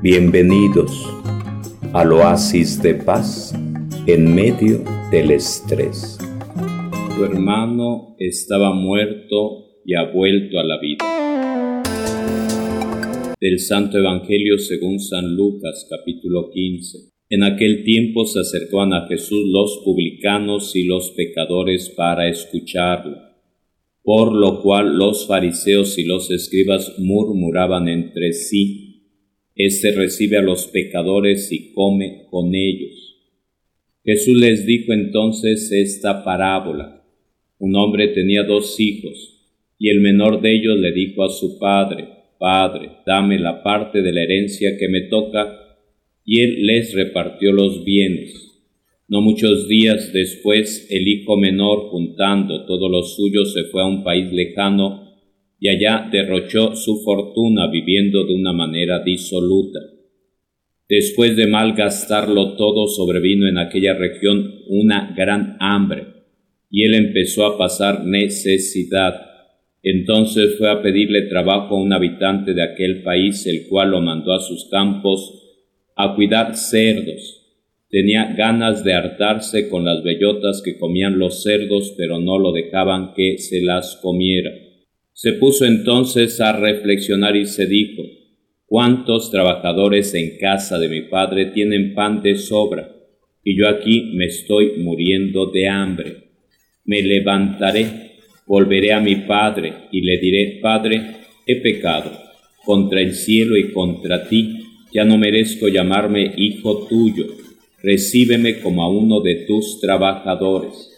Bienvenidos al oasis de paz en medio del estrés. Tu hermano estaba muerto y ha vuelto a la vida. Del Santo Evangelio según San Lucas capítulo 15. En aquel tiempo se acercaban a Jesús los publicanos y los pecadores para escucharlo, por lo cual los fariseos y los escribas murmuraban entre sí, Este recibe a los pecadores y come con ellos. Jesús les dijo entonces esta parábola. Un hombre tenía dos hijos, y el menor de ellos le dijo a su padre, Padre, dame la parte de la herencia que me toca, y él les repartió los bienes. No muchos días después, el hijo menor, juntando todo lo suyo, se fue a un país lejano y allá derrochó su fortuna viviendo de una manera disoluta. Después de malgastarlo todo, sobrevino en aquella región una gran hambre, y él empezó a pasar necesidad. Entonces fue a pedirle trabajo a un habitante de aquel país, el cual lo mandó a sus campos a cuidar cerdos. Tenía ganas de hartarse con las bellotas que comían los cerdos, pero no lo dejaban que se las comiera. Se puso entonces a reflexionar y se dijo, ¿cuántos trabajadores en casa de mi padre tienen pan de sobra? Y yo aquí me estoy muriendo de hambre. Me levantaré, volveré a mi padre y le diré, Padre, he pecado contra el cielo y contra ti ya no merezco llamarme hijo tuyo, recíbeme como a uno de tus trabajadores.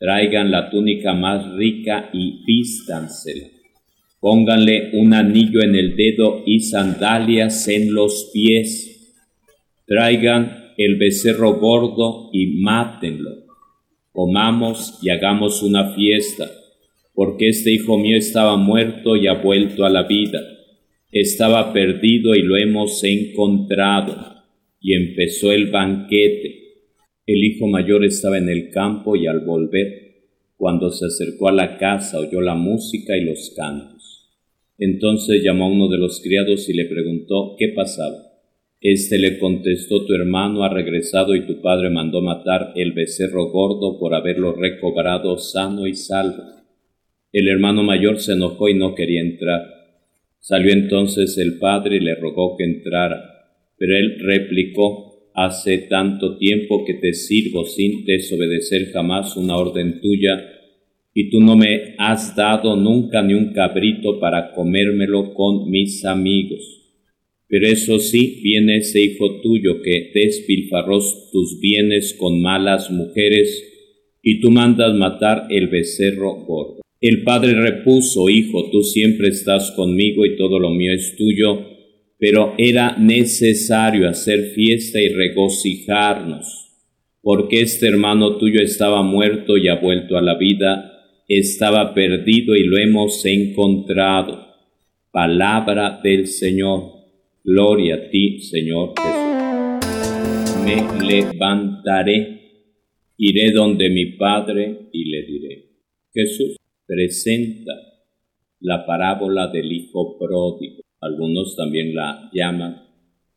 traigan la túnica más rica y vístansela. Pónganle un anillo en el dedo y sandalias en los pies. Traigan el becerro gordo y mátenlo. Comamos y hagamos una fiesta porque este hijo mío estaba muerto y ha vuelto a la vida, estaba perdido y lo hemos encontrado. Y empezó el banquete. El hijo mayor estaba en el campo y al volver, cuando se acercó a la casa, oyó la música y los cantos. Entonces llamó a uno de los criados y le preguntó qué pasaba. Este le contestó, tu hermano ha regresado y tu padre mandó matar el becerro gordo por haberlo recobrado sano y salvo. El hermano mayor se enojó y no quería entrar. Salió entonces el padre y le rogó que entrara, pero él replicó, hace tanto tiempo que te sirvo sin desobedecer jamás una orden tuya, y tú no me has dado nunca ni un cabrito para comérmelo con mis amigos. Pero eso sí, viene ese hijo tuyo que despilfarró tus bienes con malas mujeres, y tú mandas matar el becerro gordo. El padre repuso, Hijo, tú siempre estás conmigo y todo lo mío es tuyo, pero era necesario hacer fiesta y regocijarnos, porque este hermano tuyo estaba muerto y ha vuelto a la vida, estaba perdido y lo hemos encontrado. Palabra del Señor. Gloria a ti, Señor Jesús. Me levantaré, iré donde mi Padre y le diré, Jesús presenta la parábola del Hijo pródigo. Algunos también la llaman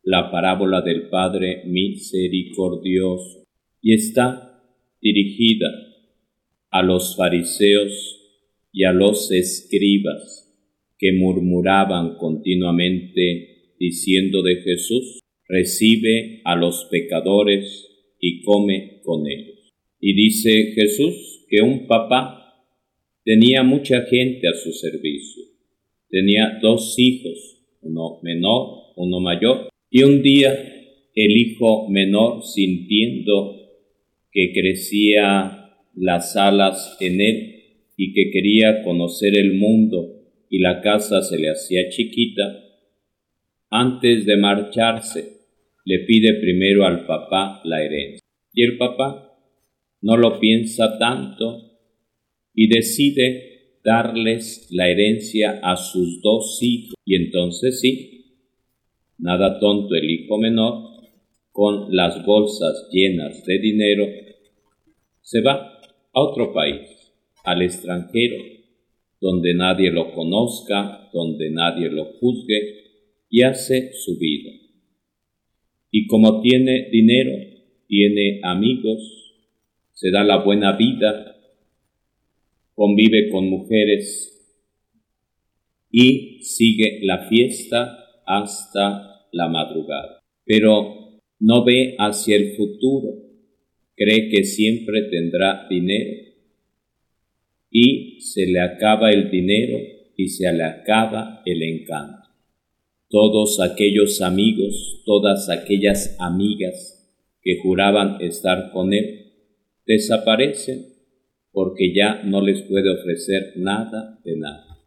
la parábola del Padre misericordioso y está dirigida a los fariseos y a los escribas que murmuraban continuamente diciendo de Jesús, recibe a los pecadores y come con ellos. Y dice Jesús que un papá Tenía mucha gente a su servicio. Tenía dos hijos, uno menor, uno mayor. Y un día el hijo menor, sintiendo que crecía las alas en él y que quería conocer el mundo y la casa se le hacía chiquita, antes de marcharse, le pide primero al papá la herencia. Y el papá no lo piensa tanto y decide darles la herencia a sus dos hijos. Y entonces sí, nada tonto el hijo menor, con las bolsas llenas de dinero, se va a otro país, al extranjero, donde nadie lo conozca, donde nadie lo juzgue, y hace su vida. Y como tiene dinero, tiene amigos, se da la buena vida, convive con mujeres y sigue la fiesta hasta la madrugada. Pero no ve hacia el futuro, cree que siempre tendrá dinero y se le acaba el dinero y se le acaba el encanto. Todos aquellos amigos, todas aquellas amigas que juraban estar con él, desaparecen porque ya no les puede ofrecer nada de nada.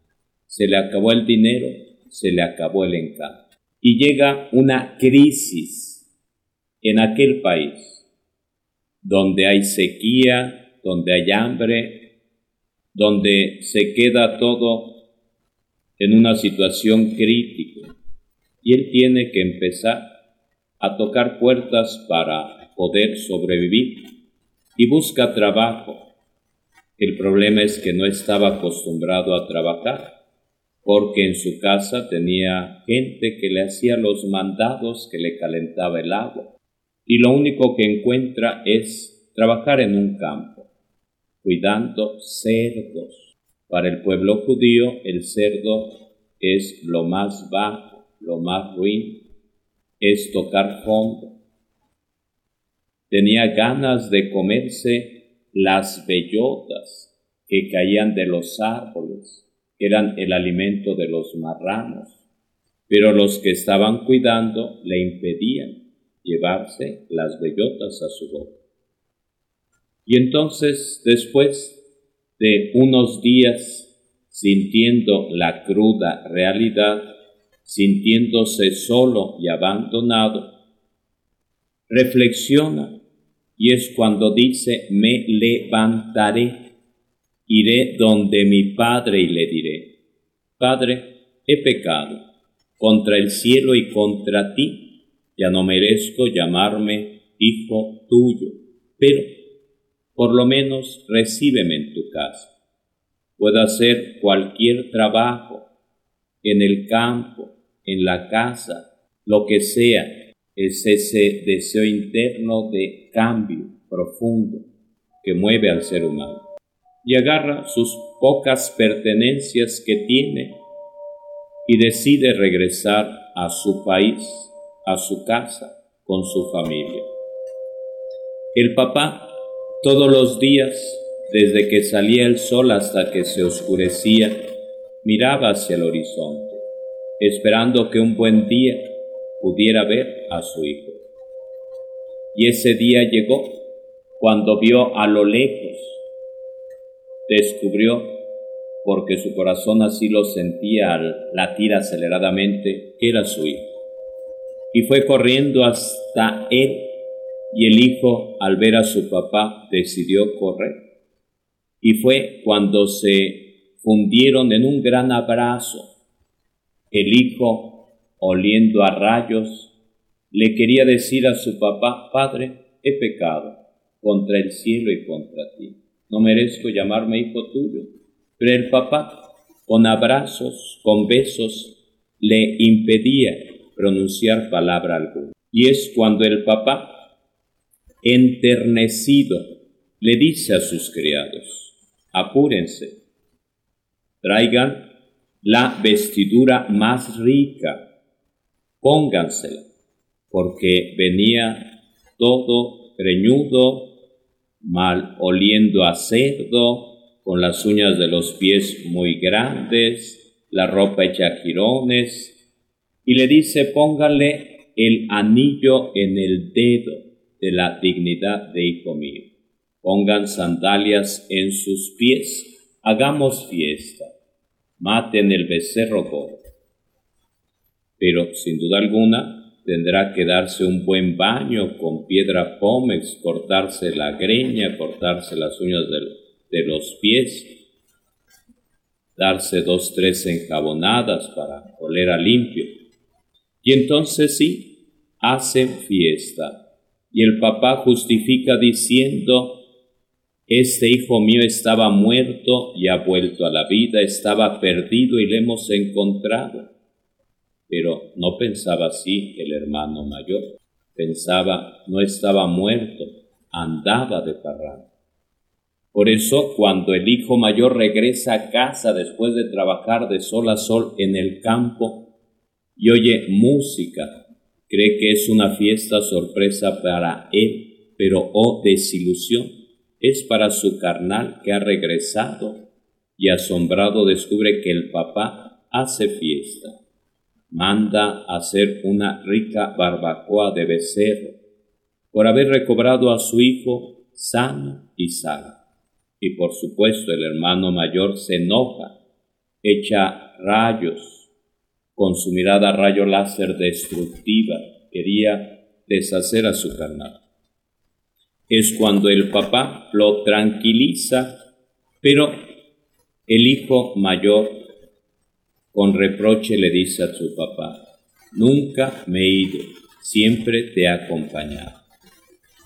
Se le acabó el dinero, se le acabó el encanto. Y llega una crisis en aquel país donde hay sequía, donde hay hambre, donde se queda todo en una situación crítica. Y él tiene que empezar a tocar puertas para poder sobrevivir y busca trabajo. El problema es que no estaba acostumbrado a trabajar porque en su casa tenía gente que le hacía los mandados, que le calentaba el agua y lo único que encuentra es trabajar en un campo, cuidando cerdos. Para el pueblo judío el cerdo es lo más bajo, lo más ruin, es tocar fondo. Tenía ganas de comerse las bellotas que caían de los árboles, eran el alimento de los marranos, pero los que estaban cuidando le impedían llevarse las bellotas a su boca. Y entonces, después de unos días sintiendo la cruda realidad, sintiéndose solo y abandonado, reflexiona y es cuando dice, me levantaré, iré donde mi Padre y le diré, Padre, he pecado contra el cielo y contra ti ya no merezco llamarme hijo tuyo, pero por lo menos recíbeme en tu casa. Puedo hacer cualquier trabajo en el campo, en la casa, lo que sea, es ese deseo interno de cambio profundo que mueve al ser humano. Y agarra sus pocas pertenencias que tiene y decide regresar a su país a su casa con su familia. El papá todos los días, desde que salía el sol hasta que se oscurecía, miraba hacia el horizonte, esperando que un buen día pudiera ver a su hijo. Y ese día llegó cuando vio a lo lejos, descubrió, porque su corazón así lo sentía al latir aceleradamente, que era su hijo y fue corriendo hasta él y el hijo al ver a su papá decidió correr. Y fue cuando se fundieron en un gran abrazo. El hijo, oliendo a rayos, le quería decir a su papá, Padre, he pecado contra el cielo y contra ti. No merezco llamarme hijo tuyo. Pero el papá, con abrazos, con besos, le impedía pronunciar palabra alguna. Y es cuando el papá, enternecido, le dice a sus criados, apúrense, traigan la vestidura más rica, póngansela, porque venía todo greñudo, mal oliendo a cerdo, con las uñas de los pies muy grandes, la ropa hecha jirones, y le dice, póngale el anillo en el dedo de la dignidad de hijo mío. Pongan sandalias en sus pies, hagamos fiesta, maten el becerro gordo. Pero sin duda alguna, tendrá que darse un buen baño con piedra pómex, cortarse la greña, cortarse las uñas de, los pies, darse dos, tres enjabonadas para oler a limpio. Y entonces sí, hacen fiesta. Y el papá justifica diciendo, este hijo mío estaba muerto y ha vuelto a la vida, estaba perdido y le hemos encontrado. Pero no pensaba así el hermano mayor. Pensaba, no estaba muerto, andaba de parranda. Por eso, cuando el hijo mayor regresa a casa después de trabajar de sol a sol en el campo y oye música, cree que es una fiesta sorpresa para él, pero oh desilusión, es para su carnal que ha regresado y asombrado descubre que el papá hace fiesta manda hacer una rica barbacoa de becerro por haber recobrado a su hijo sano y salvo. Y por supuesto el hermano mayor se enoja, echa rayos, con su mirada rayo láser destructiva, quería deshacer a su carnal. Es cuando el papá lo tranquiliza, pero el hijo mayor con reproche le dice a su papá, nunca me he ido, siempre te he acompañado.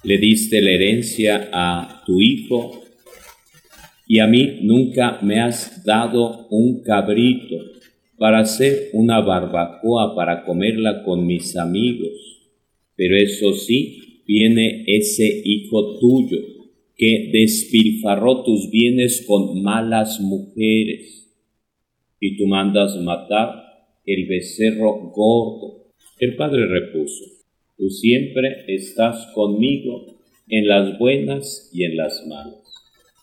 Le diste la herencia a tu hijo y a mí nunca me has dado un cabrito para hacer una barbacoa para comerla con mis amigos. Pero eso sí, viene ese hijo tuyo que despilfarró tus bienes con malas mujeres y tú mandas matar el becerro gordo. El padre repuso, tú siempre estás conmigo en las buenas y en las malas.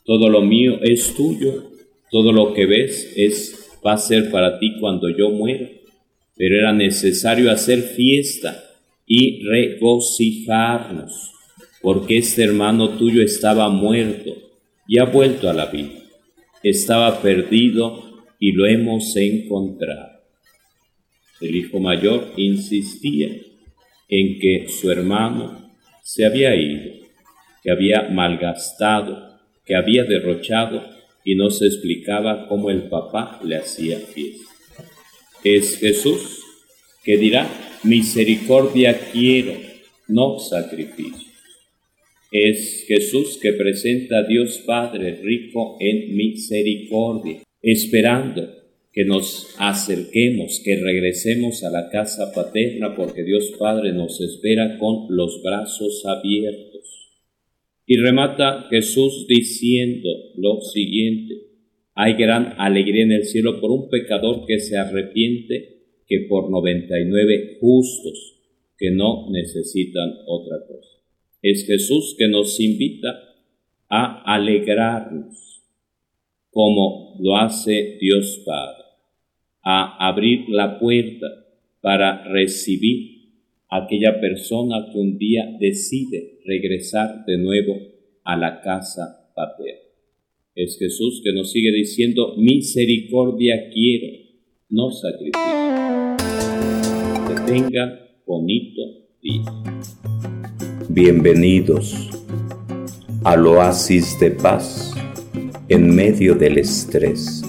Todo lo mío es tuyo, todo lo que ves es va a ser para ti cuando yo muera. Pero era necesario hacer fiesta y regocijarnos, porque este hermano tuyo estaba muerto y ha vuelto a la vida. Estaba perdido y lo hemos encontrado. El hijo mayor insistía en que su hermano se había ido, que había malgastado, que había derrochado y no se explicaba cómo el papá le hacía fiesta. Es Jesús que dirá, misericordia quiero, no sacrificio. Es Jesús que presenta a Dios Padre rico en misericordia esperando que nos acerquemos, que regresemos a la casa paterna, porque Dios Padre nos espera con los brazos abiertos. Y remata Jesús diciendo lo siguiente, hay gran alegría en el cielo por un pecador que se arrepiente que por noventa y nueve justos que no necesitan otra cosa. Es Jesús que nos invita a alegrarnos como lo hace Dios Padre, a abrir la puerta para recibir a aquella persona que un día decide regresar de nuevo a la casa paterna. Es Jesús que nos sigue diciendo, misericordia quiero, no sacrificio. Que tengan bonito día. Bienvenidos al oasis de paz en medio del estrés.